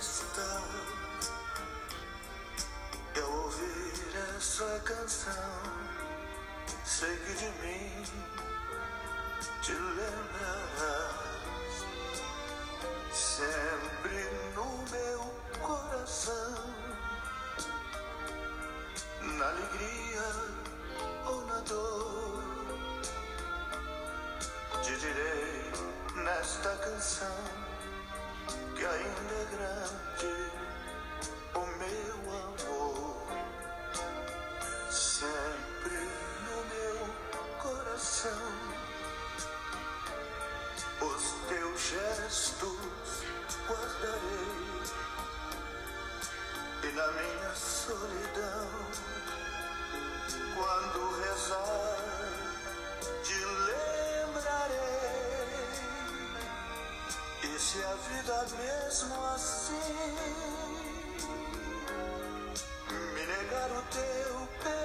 está. Eu ouvir essa canção, sei que de mim te lembrarás. Sempre no meu coração, na alegria ou na dor, te direi nesta canção que ainda é grande o meu amor. Sempre no meu coração, os teus gestos guardarei. E na minha solidão, quando rezar, te lembrarei. Se a vida mesmo assim. Me negar o teu perdão,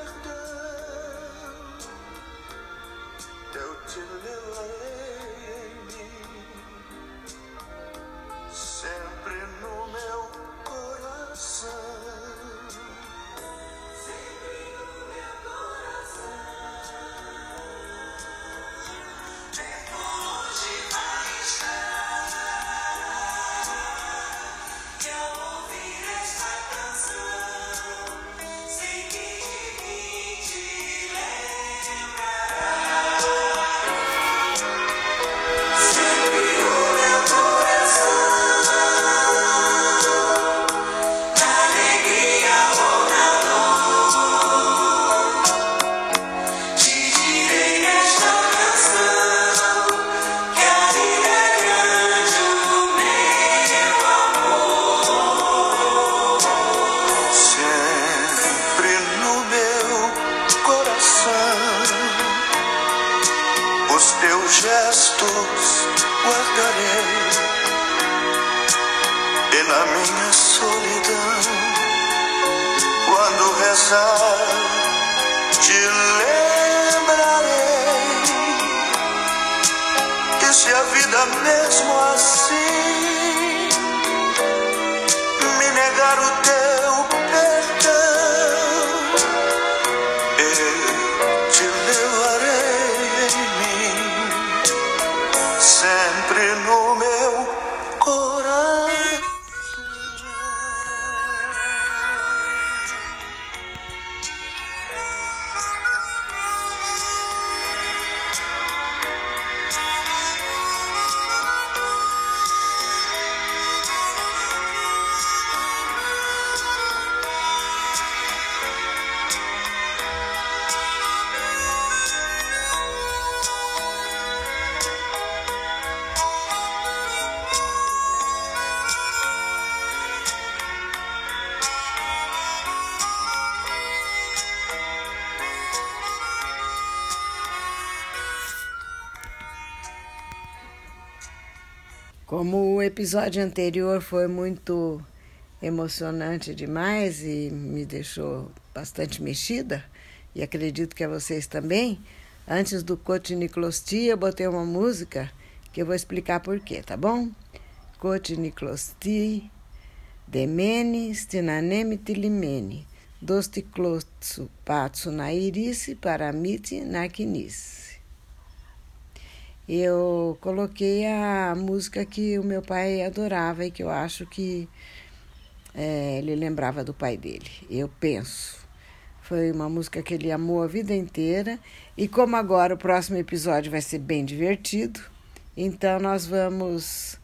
episódio anterior foi muito emocionante demais e me deixou bastante mexida, e acredito que a vocês também, antes do Cotiniclosti eu botei uma música que eu vou explicar por quê, tá bom? Cotiniclosti, demene, stinaneme tilimene, dosticlotsu patsu na irice, paramite na quinice eu coloquei a música que o meu pai adorava e que eu acho que é, ele lembrava do pai dele. Eu penso. Foi uma música que ele amou a vida inteira. E como agora o próximo episódio vai ser bem divertido, então nós vamos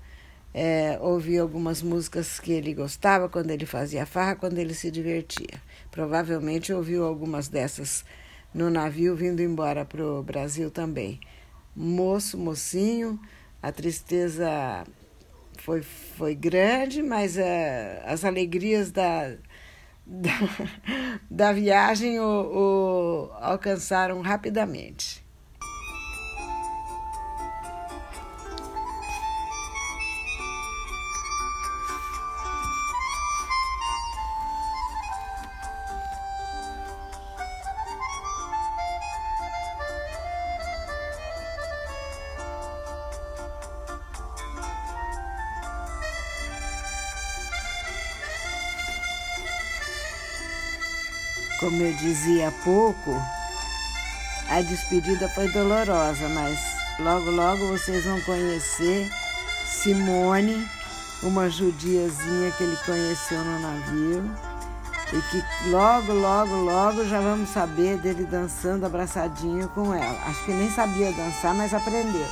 é, ouvir algumas músicas que ele gostava quando ele fazia farra, quando ele se divertia. Provavelmente ouviu algumas dessas no navio vindo embora para o Brasil também moço, mocinho, a tristeza foi, foi grande, mas uh, as alegrias da, da, da viagem o, o alcançaram rapidamente. Como eu dizia há pouco, a despedida foi dolorosa, mas logo, logo vocês vão conhecer Simone, uma judiazinha que ele conheceu no navio. E que logo, logo, logo já vamos saber dele dançando abraçadinho com ela. Acho que nem sabia dançar, mas aprendeu.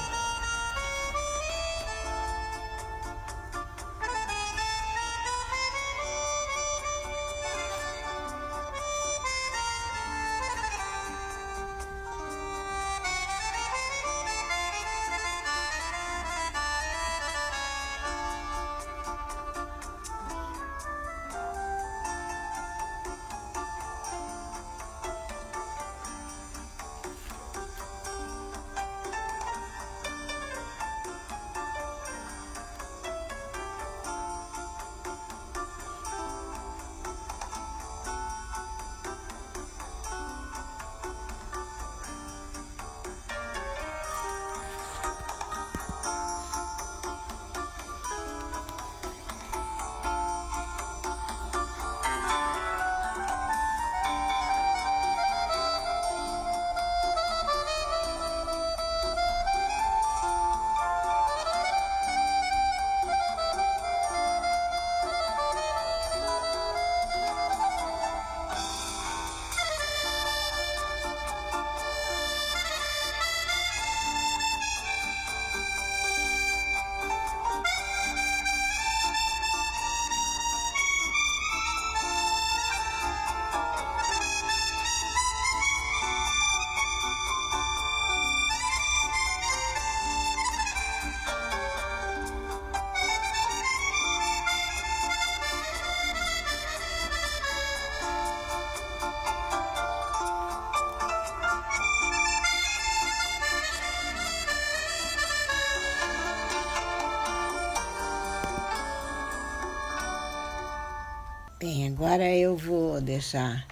Agora eu vou deixar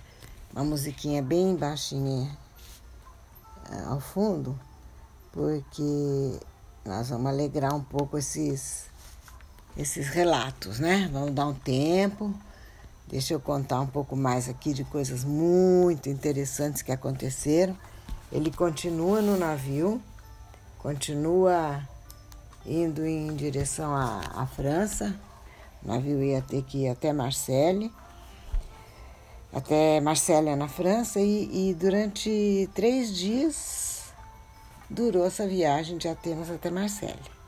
uma musiquinha bem baixinha eh, ao fundo, porque nós vamos alegrar um pouco esses, esses relatos, né? Vamos dar um tempo. Deixa eu contar um pouco mais aqui de coisas muito interessantes que aconteceram. Ele continua no navio, continua indo em direção à, à França, o navio ia ter que ir até Marseille, até Marselha na França, e, e durante três dias durou essa viagem de Atenas até Marselha.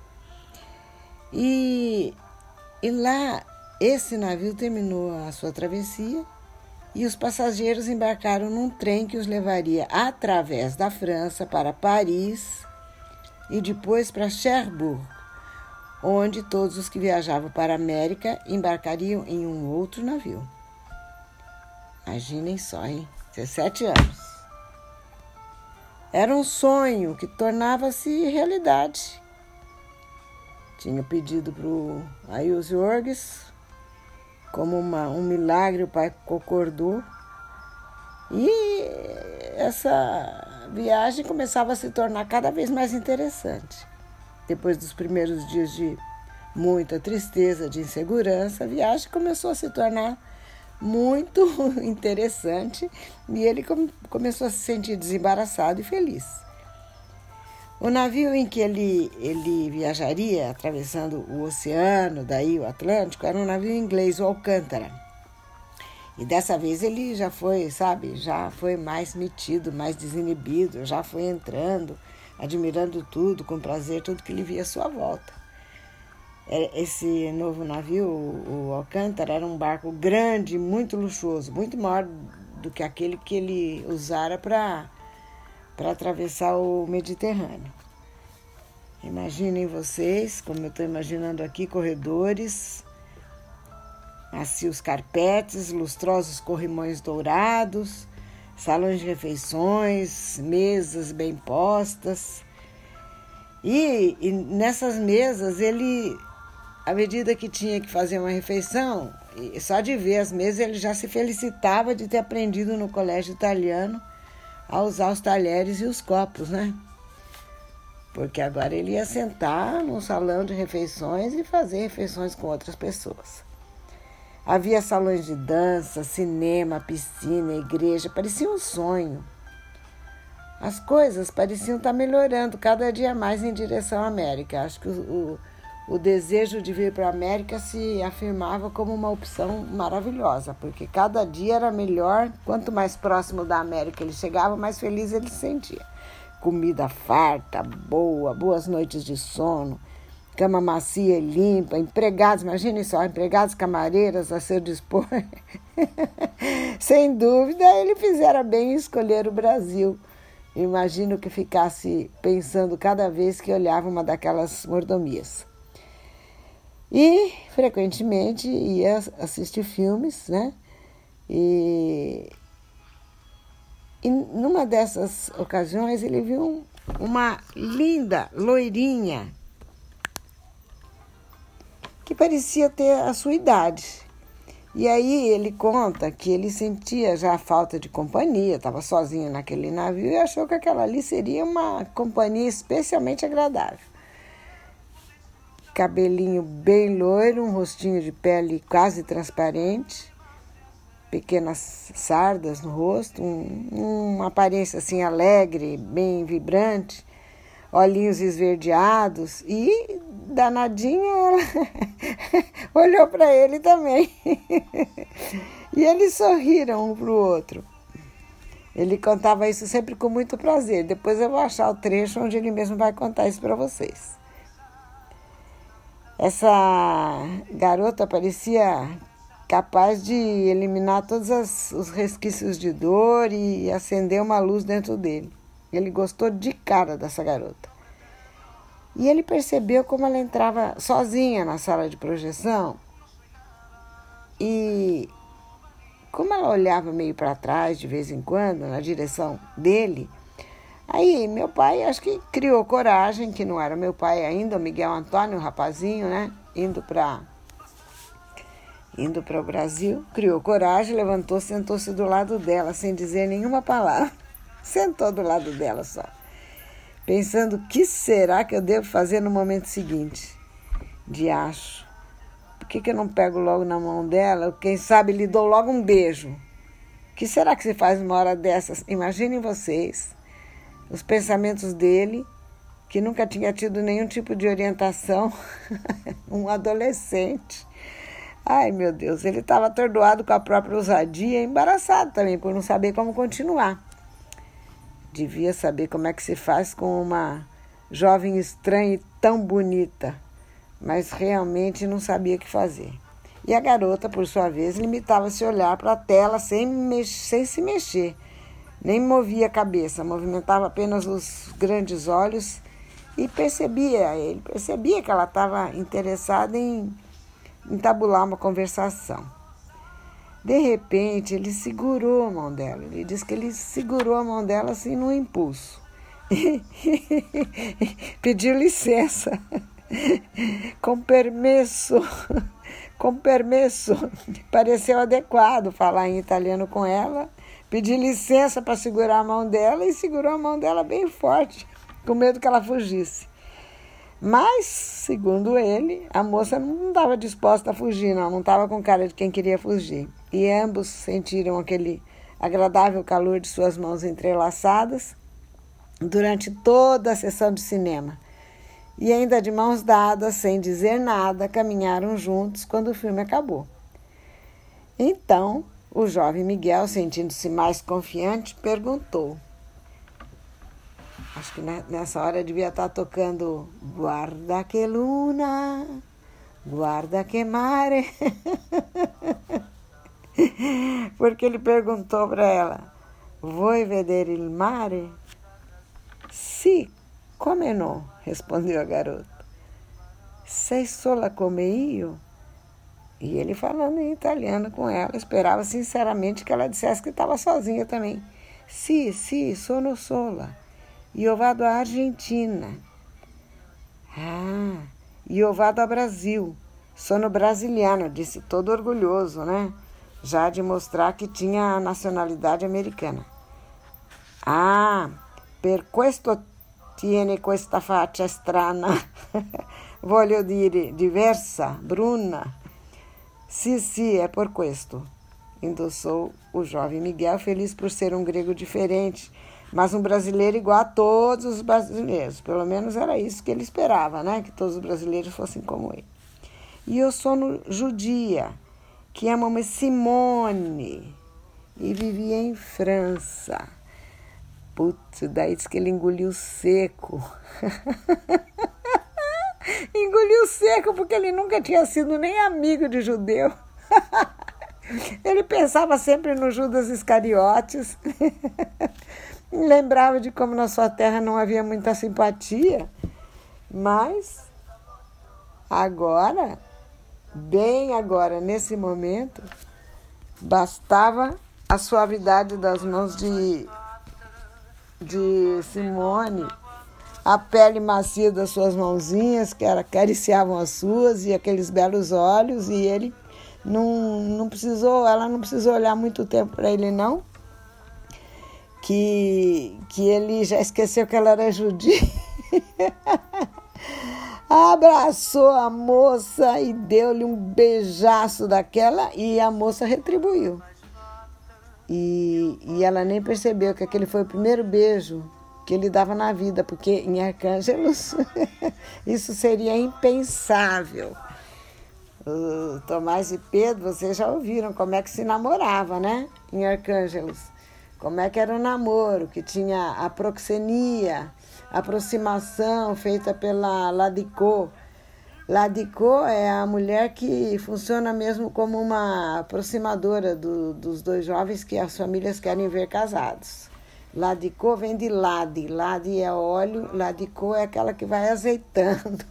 E, e lá esse navio terminou a sua travessia e os passageiros embarcaram num trem que os levaria através da França para Paris e depois para Cherbourg, onde todos os que viajavam para a América embarcariam em um outro navio. Imaginem só, hein? 17 anos. Era um sonho que tornava-se realidade. Tinha pedido para o Ayus Jorges, como uma, um milagre, o pai concordou. E essa viagem começava a se tornar cada vez mais interessante. Depois dos primeiros dias de muita tristeza, de insegurança, a viagem começou a se tornar muito interessante e ele começou a se sentir desembaraçado e feliz. O navio em que ele, ele viajaria, atravessando o oceano, daí o Atlântico, era um navio inglês, o Alcântara. E dessa vez ele já foi, sabe, já foi mais metido, mais desinibido, já foi entrando admirando tudo, com prazer, tudo que ele via à sua volta. É, esse novo navio, o Alcântara, era um barco grande, muito luxuoso, muito maior do que aquele que ele usara para atravessar o Mediterrâneo. Imaginem vocês, como eu estou imaginando aqui, corredores, macios carpetes, lustrosos corrimões dourados, salões de refeições, mesas bem postas. E, e, nessas mesas ele, à medida que tinha que fazer uma refeição, só de ver as mesas ele já se felicitava de ter aprendido no colégio italiano a usar os talheres e os copos, né? Porque agora ele ia sentar num salão de refeições e fazer refeições com outras pessoas. Havia salões de dança, cinema, piscina, igreja, parecia um sonho. As coisas pareciam estar melhorando cada dia mais em direção à América. Acho que o, o, o desejo de vir para a América se afirmava como uma opção maravilhosa, porque cada dia era melhor. Quanto mais próximo da América ele chegava, mais feliz ele se sentia. Comida farta, boa, boas noites de sono cama macia e limpa, empregados, imagine só, empregados camareiras a seu dispor. Sem dúvida, ele fizera bem em escolher o Brasil. Imagino que ficasse pensando cada vez que olhava uma daquelas mordomias. E frequentemente ia assistir filmes, né? E, e numa dessas ocasiões ele viu uma linda loirinha que parecia ter a sua idade. E aí ele conta que ele sentia já a falta de companhia, estava sozinho naquele navio e achou que aquela ali seria uma companhia especialmente agradável. Cabelinho bem loiro, um rostinho de pele quase transparente, pequenas sardas no rosto, um, uma aparência assim alegre, bem vibrante, olhinhos esverdeados e danadinha ela olhou para ele também. e eles sorriram um para o outro. Ele contava isso sempre com muito prazer. Depois eu vou achar o trecho onde ele mesmo vai contar isso para vocês. Essa garota parecia capaz de eliminar todos as, os resquícios de dor e acender uma luz dentro dele. Ele gostou de cara dessa garota. E ele percebeu como ela entrava sozinha na sala de projeção e como ela olhava meio para trás de vez em quando, na direção dele. Aí meu pai acho que criou coragem, que não era meu pai ainda, o Miguel Antônio, o rapazinho, né? Indo para indo para o Brasil, criou coragem, levantou, sentou-se do lado dela sem dizer nenhuma palavra. Sentou do lado dela só pensando o que será que eu devo fazer no momento seguinte. De acho. Por que, que eu não pego logo na mão dela? Quem sabe lhe dou logo um beijo. O que será que se faz uma hora dessas? Imaginem vocês os pensamentos dele, que nunca tinha tido nenhum tipo de orientação, um adolescente. Ai, meu Deus, ele estava atordoado com a própria ousadia embaraçado também por não saber como continuar devia saber como é que se faz com uma jovem estranha e tão bonita, mas realmente não sabia o que fazer. E a garota, por sua vez, limitava-se a olhar para a tela sem, sem se mexer, nem movia a cabeça, movimentava apenas os grandes olhos e percebia, ele percebia que ela estava interessada em entabular uma conversação. De repente, ele segurou a mão dela. Ele disse que ele segurou a mão dela assim no impulso. Pediu licença. Com permesso. Com permesso. Pareceu adequado falar em italiano com ela. Pedi licença para segurar a mão dela e segurou a mão dela bem forte, com medo que ela fugisse. Mas, segundo ele, a moça não estava disposta a fugir, não, não estava com cara de quem queria fugir. E ambos sentiram aquele agradável calor de suas mãos entrelaçadas durante toda a sessão de cinema. E ainda de mãos dadas, sem dizer nada, caminharam juntos quando o filme acabou. Então, o jovem Miguel, sentindo-se mais confiante, perguntou: Acho que nessa hora devia estar tocando Guarda que luna, guarda que mare. Porque ele perguntou para ela: Vuoi vedere il mare? Sì, come no? respondeu a garota. Sei sola come io? E ele falando em italiano com ela, esperava sinceramente que ela dissesse que estava sozinha também. Sì, sì, sono sola. Io vado à Argentina. Ah, io vado ao Brasil. Sono brasiliano, disse todo orgulhoso, né? Já de mostrar que tinha a nacionalidade americana. Ah, per questo tiene questa faccia strana. Voglio dire, diversa, bruna. Si, si, é por questo, endossou o jovem Miguel, feliz por ser um grego diferente, mas um brasileiro igual a todos os brasileiros. Pelo menos era isso que ele esperava, né? Que todos os brasileiros fossem como ele. E eu sou judia, que é uma Simone, e vivia em França. Putz, daí diz que ele engoliu seco. engoliu seco porque ele nunca tinha sido nem amigo de judeu. ele pensava sempre no Judas Iscariotes. Lembrava de como na sua terra não havia muita simpatia. Mas agora, bem agora, nesse momento, bastava a suavidade das mãos de, de Simone a pele macia das suas mãozinhas, que acariciavam as suas, e aqueles belos olhos, e ele não, não precisou, ela não precisou olhar muito tempo para ele, não. Que, que ele já esqueceu que ela era judia. Abraçou a moça e deu-lhe um beijaço daquela, e a moça retribuiu. E, e ela nem percebeu que aquele foi o primeiro beijo que ele dava na vida, porque em Arcângelos isso seria impensável. O Tomás e Pedro, vocês já ouviram como é que se namorava, né? Em Arcângelos. Como é que era o namoro, que tinha a proxenia, a aproximação feita pela Ladicô. Ladicô é a mulher que funciona mesmo como uma aproximadora do, dos dois jovens que as famílias querem ver casados. Ladicô vem de lade. Lade é óleo, ladicô é aquela que vai azeitando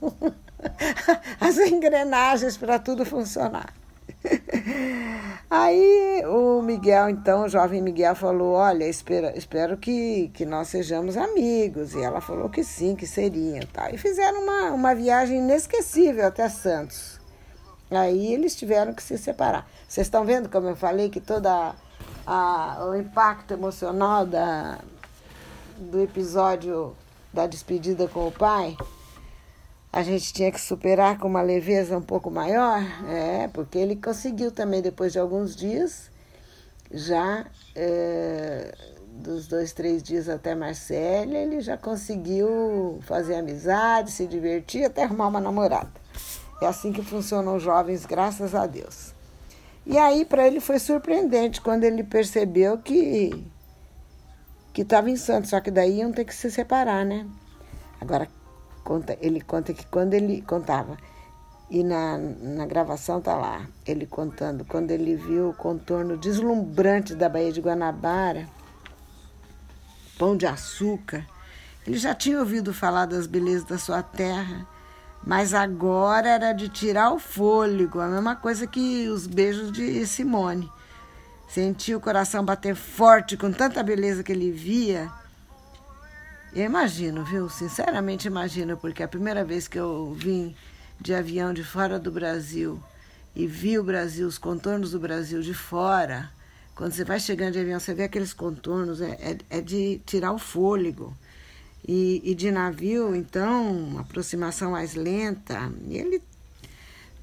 as engrenagens para tudo funcionar. Aí o Miguel, então, o jovem Miguel falou: Olha, espero, espero que, que nós sejamos amigos. E ela falou que sim, que seriam. Tá? E fizeram uma, uma viagem inesquecível até Santos. Aí eles tiveram que se separar. Vocês estão vendo como eu falei que toda a, o impacto emocional da, do episódio da despedida com o pai, a gente tinha que superar com uma leveza um pouco maior, é, porque ele conseguiu também, depois de alguns dias, já é, dos dois, três dias até Marcélia, ele já conseguiu fazer amizade, se divertir, até arrumar uma namorada. É assim que funcionam os jovens, graças a Deus. E aí para ele foi surpreendente quando ele percebeu que que estava em Santos, só que daí iam ter que se separar, né? Agora conta, ele conta que quando ele contava e na, na gravação tá lá, ele contando, quando ele viu o contorno deslumbrante da Baía de Guanabara, pão de açúcar, ele já tinha ouvido falar das belezas da sua terra mas agora era de tirar o fôlego, a mesma coisa que os beijos de Simone. Sentia o coração bater forte com tanta beleza que ele via. Eu imagino, viu? Sinceramente imagino, porque a primeira vez que eu vim de avião de fora do Brasil e vi o Brasil, os contornos do Brasil de fora, quando você vai chegando de avião, você vê aqueles contornos, é, é, é de tirar o fôlego. E, e de navio, então, aproximação mais lenta. E ele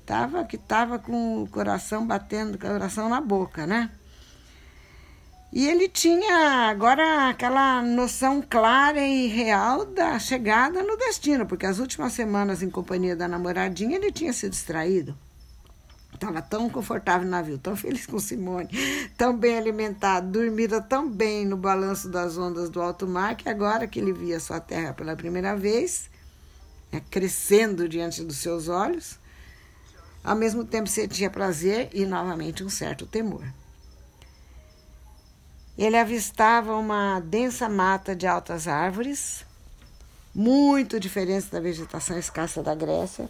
tava que tava com o coração batendo, coração na boca, né? E ele tinha agora aquela noção clara e real da chegada no destino, porque as últimas semanas em companhia da namoradinha ele tinha se distraído. Estava tão confortável no navio, tão feliz com Simone, tão bem alimentado, dormida tão bem no balanço das ondas do alto mar, que agora que ele via sua terra pela primeira vez, né, crescendo diante dos seus olhos, ao mesmo tempo sentia prazer e novamente um certo temor. Ele avistava uma densa mata de altas árvores, muito diferente da vegetação escassa da Grécia,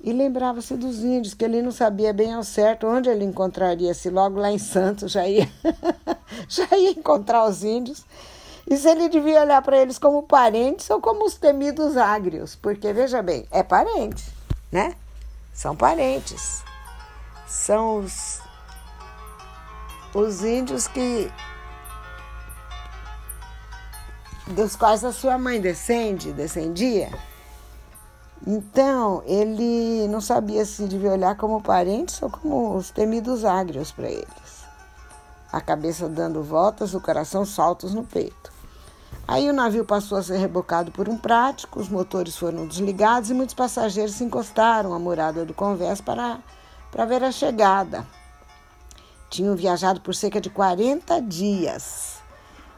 e lembrava-se dos índios, que ele não sabia bem ao certo onde ele encontraria, se logo lá em Santos já ia, já ia encontrar os índios. E se ele devia olhar para eles como parentes ou como os temidos ágrios, porque veja bem, é parente, né? São parentes. São os, os índios que dos quais a sua mãe descende, descendia. Então, ele não sabia se devia olhar como parentes ou como os temidos ágrios para eles. A cabeça dando voltas, o coração saltos no peito. Aí o navio passou a ser rebocado por um prático, os motores foram desligados e muitos passageiros se encostaram à morada do convés para, para ver a chegada. Tinham viajado por cerca de 40 dias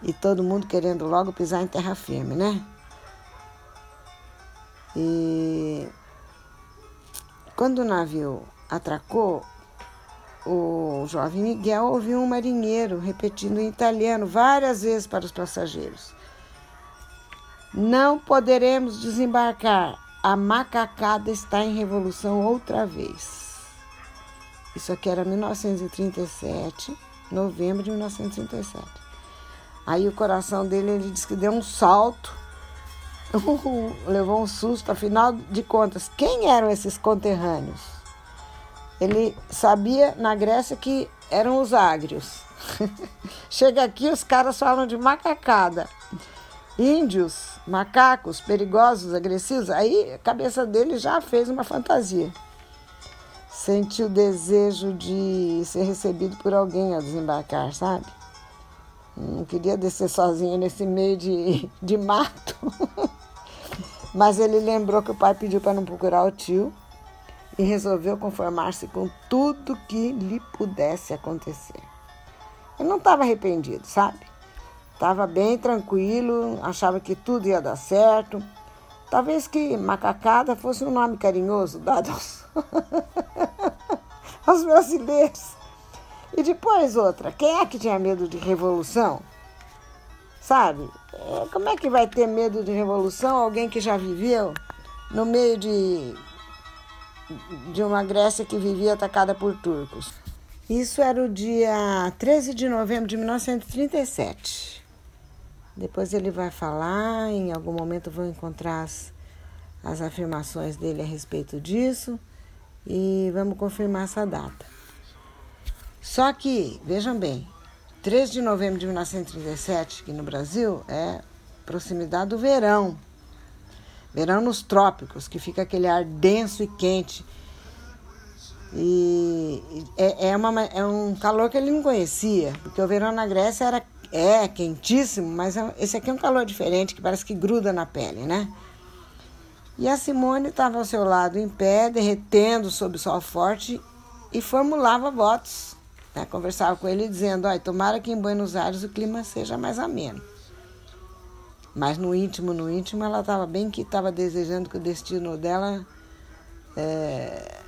e todo mundo querendo logo pisar em terra firme, né? E quando o navio atracou, o jovem Miguel ouviu um marinheiro repetindo em italiano várias vezes para os passageiros: Não poderemos desembarcar. A macacada está em revolução outra vez. Isso aqui era 1937, novembro de 1937. Aí o coração dele, ele disse que deu um salto levou um susto, afinal de contas, quem eram esses conterrâneos? Ele sabia na Grécia que eram os ágrios. Chega aqui, os caras falam de macacada. Índios, macacos, perigosos, agressivos. Aí a cabeça dele já fez uma fantasia. Sentiu o desejo de ser recebido por alguém ao desembarcar, sabe? Não queria descer sozinho nesse meio de, de mato. Mas ele lembrou que o pai pediu para não procurar o tio e resolveu conformar-se com tudo que lhe pudesse acontecer. Ele não estava arrependido, sabe? Estava bem tranquilo, achava que tudo ia dar certo. Talvez que macacada fosse um nome carinhoso dado aos, aos brasileiros. E depois outra, quem é que tinha medo de revolução? Sabe? É, como é que vai ter medo de revolução alguém que já viveu no meio de, de uma Grécia que vivia atacada por turcos? Isso era o dia 13 de novembro de 1937. Depois ele vai falar, em algum momento vou encontrar as, as afirmações dele a respeito disso e vamos confirmar essa data. Só que, vejam bem, 3 de novembro de 1937, aqui no Brasil, é proximidade do verão. Verão nos trópicos, que fica aquele ar denso e quente. E é, é, uma, é um calor que ele não conhecia, porque o verão na Grécia era é quentíssimo, mas é, esse aqui é um calor diferente, que parece que gruda na pele, né? E a Simone estava ao seu lado em pé, derretendo sob o sol forte e formulava votos né? Conversava com ele dizendo, olha, tomara que em Buenos Aires o clima seja mais ameno. Mas no íntimo, no íntimo, ela estava bem que estava desejando que o destino dela é,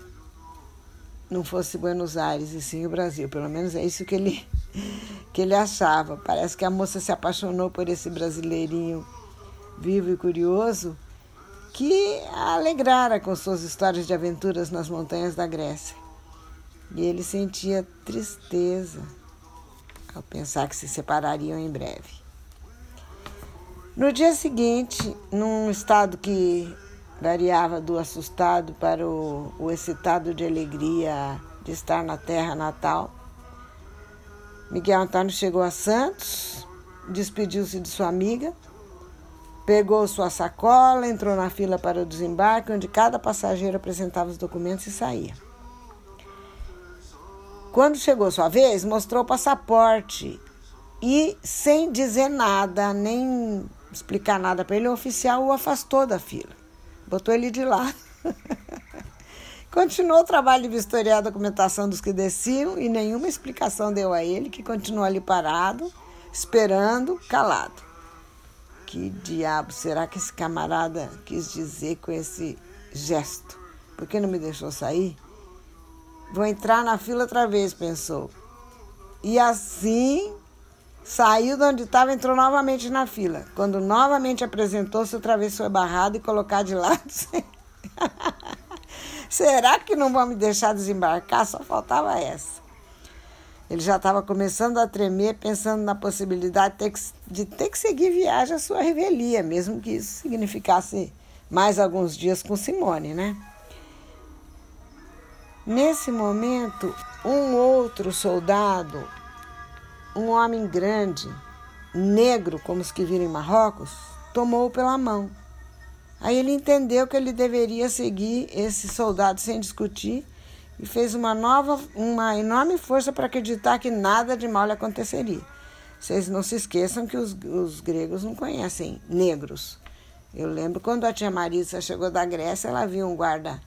não fosse Buenos Aires e sim o Brasil. Pelo menos é isso que ele, que ele achava. Parece que a moça se apaixonou por esse brasileirinho vivo e curioso que a alegrara com suas histórias de aventuras nas montanhas da Grécia. E ele sentia tristeza ao pensar que se separariam em breve. No dia seguinte, num estado que variava do assustado para o, o excitado de alegria de estar na terra natal, Miguel Antônio chegou a Santos, despediu-se de sua amiga, pegou sua sacola, entrou na fila para o desembarque, onde cada passageiro apresentava os documentos e saía. Quando chegou sua vez, mostrou o passaporte e, sem dizer nada, nem explicar nada para ele, o oficial o afastou da fila, botou ele de lado. Continuou o trabalho de vistoriar a documentação dos que desciam e nenhuma explicação deu a ele, que continuou ali parado, esperando, calado. Que diabo será que esse camarada quis dizer com esse gesto? Por que não me deixou sair? Vou entrar na fila outra vez, pensou. E assim saiu de onde estava, entrou novamente na fila. Quando novamente apresentou-se, outra vez foi barrado e colocado de lado. Será que não vão me deixar desembarcar? Só faltava essa. Ele já estava começando a tremer, pensando na possibilidade de ter, que, de ter que seguir viagem à sua revelia, mesmo que isso significasse mais alguns dias com Simone, né? Nesse momento, um outro soldado, um homem grande, negro como os que viram em Marrocos, tomou-o pela mão. Aí ele entendeu que ele deveria seguir esse soldado sem discutir e fez uma nova, uma enorme força para acreditar que nada de mal lhe aconteceria. Vocês não se esqueçam que os, os gregos não conhecem negros. Eu lembro quando a tia Marisa chegou da Grécia, ela viu um guarda,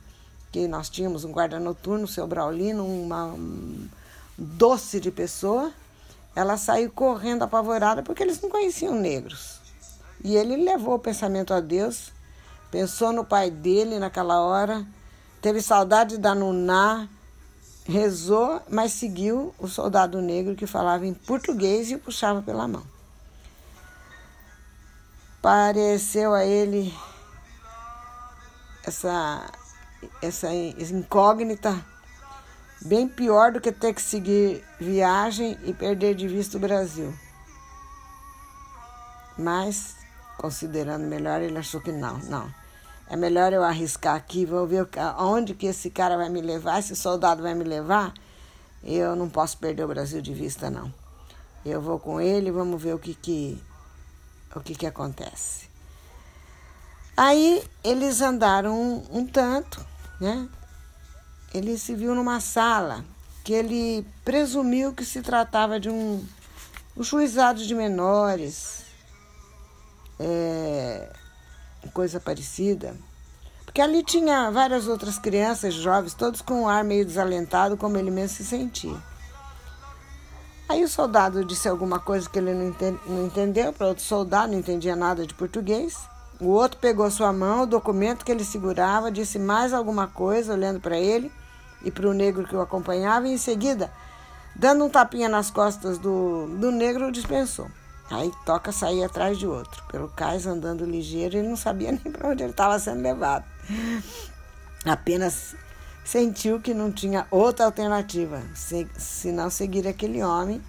que nós tínhamos um guarda noturno, o seu Braulino, uma um doce de pessoa. Ela saiu correndo apavorada porque eles não conheciam negros. E ele levou o pensamento a Deus Pensou no pai dele naquela hora, teve saudade da Nuná, rezou, mas seguiu o soldado negro que falava em português e o puxava pela mão. Pareceu a ele essa, essa incógnita bem pior do que ter que seguir viagem e perder de vista o Brasil. Mas, considerando melhor, ele achou que não, não. É melhor eu arriscar aqui, vou ver aonde que esse cara vai me levar, esse soldado vai me levar. Eu não posso perder o Brasil de vista, não. Eu vou com ele, vamos ver o que que, o que, que acontece. Aí eles andaram um, um tanto, né? Ele se viu numa sala que ele presumiu que se tratava de um, um juizado de menores. É, coisa parecida. Porque ali tinha várias outras crianças, jovens, todos com um ar meio desalentado, como ele mesmo se sentia. Aí o soldado disse alguma coisa que ele não entendeu para outro soldado, não entendia nada de português. O outro pegou sua mão, o documento que ele segurava, disse mais alguma coisa, olhando para ele e para o negro que o acompanhava, e em seguida, dando um tapinha nas costas do, do negro, dispensou. Aí toca sair atrás de outro. Pelo cais andando ligeiro, ele não sabia nem para onde ele estava sendo levado. Apenas sentiu que não tinha outra alternativa senão seguir aquele homem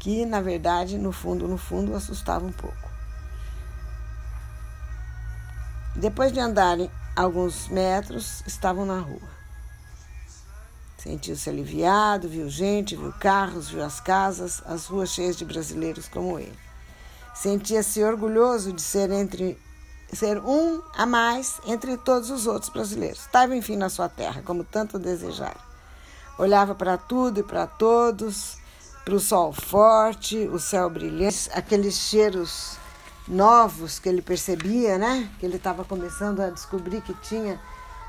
que, na verdade, no fundo, no fundo, assustava um pouco. Depois de andarem alguns metros, estavam na rua. Sentiu-se aliviado, viu gente, viu carros, viu as casas, as ruas cheias de brasileiros como ele. Sentia-se orgulhoso de ser entre ser um a mais entre todos os outros brasileiros. Estava, enfim, na sua terra, como tanto desejara. Olhava para tudo e para todos, para o sol forte, o céu brilhante, aqueles cheiros novos que ele percebia, né? Que ele estava começando a descobrir que tinha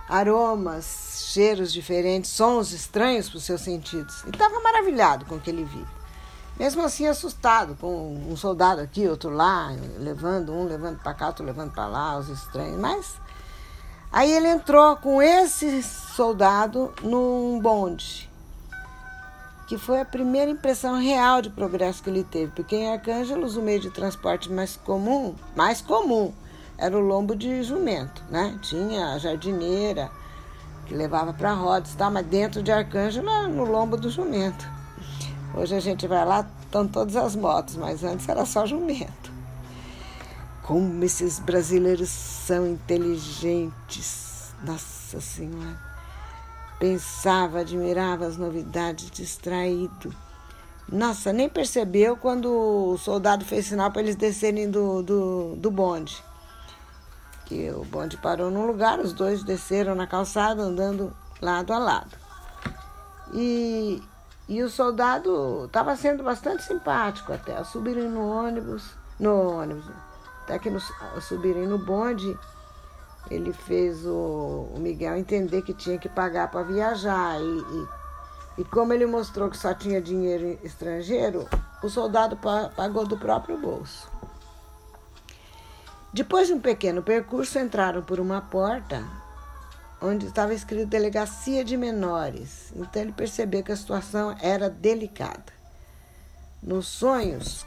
aromas, cheiros diferentes, sons estranhos para os seus sentidos. E estava maravilhado com o que ele via. Mesmo assim, assustado, com um soldado aqui, outro lá, levando um, levando para cá, outro levando para lá, os estranhos. Mas aí ele entrou com esse soldado num bonde, que foi a primeira impressão real de progresso que ele teve, porque em Arcângelos o meio de transporte mais comum, mais comum, era o lombo de jumento, né? Tinha a jardineira que levava para rodas, tá? mas dentro de Arcângelo, no lombo do jumento. Hoje a gente vai lá, estão todas as motos, mas antes era só jumento. Como esses brasileiros são inteligentes. Nossa Senhora. Pensava, admirava as novidades, distraído. Nossa, nem percebeu quando o soldado fez sinal para eles descerem do, do, do bonde. Que o bonde parou num lugar, os dois desceram na calçada, andando lado a lado. E e o soldado estava sendo bastante simpático até. Ao subirem no ônibus, no ônibus, até que no, ao subirem no bonde, ele fez o, o Miguel entender que tinha que pagar para viajar. E, e, e, como ele mostrou que só tinha dinheiro estrangeiro, o soldado pagou do próprio bolso. Depois de um pequeno percurso, entraram por uma porta onde estava escrito Delegacia de Menores. Então ele percebeu que a situação era delicada. Nos sonhos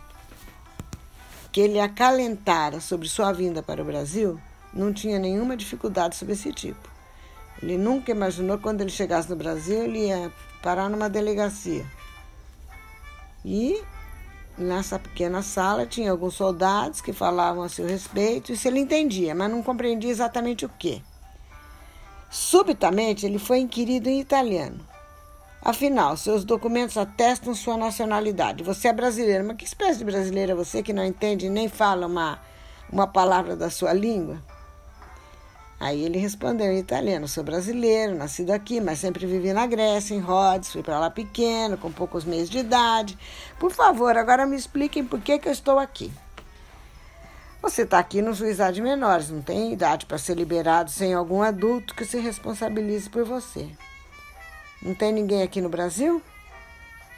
que ele acalentara sobre sua vinda para o Brasil, não tinha nenhuma dificuldade sobre esse tipo. Ele nunca imaginou que quando ele chegasse no Brasil ele ia parar numa delegacia. E nessa pequena sala tinha alguns soldados que falavam a seu respeito, isso ele entendia, mas não compreendia exatamente o que. Subitamente, ele foi inquirido em italiano. Afinal, seus documentos atestam sua nacionalidade. Você é brasileiro, mas que espécie de brasileiro é você que não entende nem fala uma, uma palavra da sua língua? Aí ele respondeu em italiano: Sou brasileiro, nascido aqui, mas sempre vivi na Grécia, em Rhodes. Fui para lá pequeno, com poucos meses de idade. Por favor, agora me expliquem por que, que eu estou aqui. Você está aqui no juizado de menores, não tem idade para ser liberado sem algum adulto que se responsabilize por você. Não tem ninguém aqui no Brasil?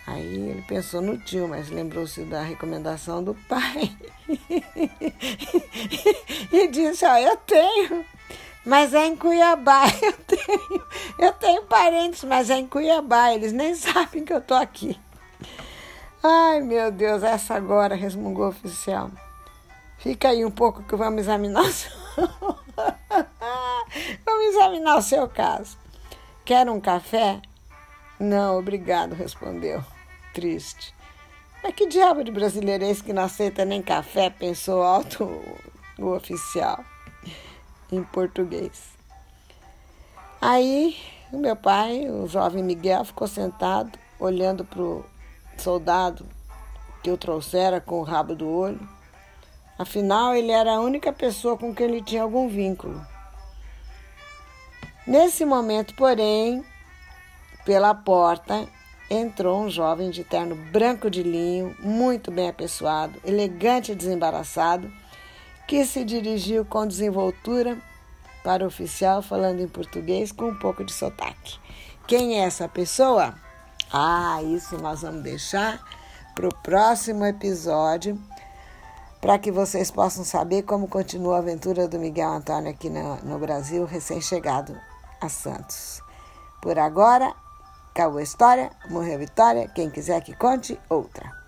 Aí ele pensou no tio, mas lembrou-se da recomendação do pai. e disse: Ó, eu tenho. Mas é em Cuiabá. Eu tenho, eu tenho parentes, mas é em Cuiabá. Eles nem sabem que eu tô aqui. Ai, meu Deus, essa agora, resmungou o oficial. Fica aí um pouco que vamos examinar o seu... vamos examinar o seu caso. Quer um café? Não, obrigado, respondeu, triste. Mas que diabo de brasileiro é esse que não aceita nem café? Pensou alto o oficial em português. Aí o meu pai, o jovem Miguel, ficou sentado olhando para o soldado que eu trouxera com o rabo do olho. Afinal, ele era a única pessoa com quem ele tinha algum vínculo. Nesse momento, porém, pela porta entrou um jovem de terno branco de linho, muito bem apessoado, elegante e desembaraçado, que se dirigiu com desenvoltura para o oficial, falando em português com um pouco de sotaque. Quem é essa pessoa? Ah, isso nós vamos deixar para o próximo episódio, para que vocês possam saber como continua a aventura do Miguel Antônio aqui no, no Brasil, recém-chegado a Santos. Por agora, acabou a história, morreu a Vitória. Quem quiser que conte, outra.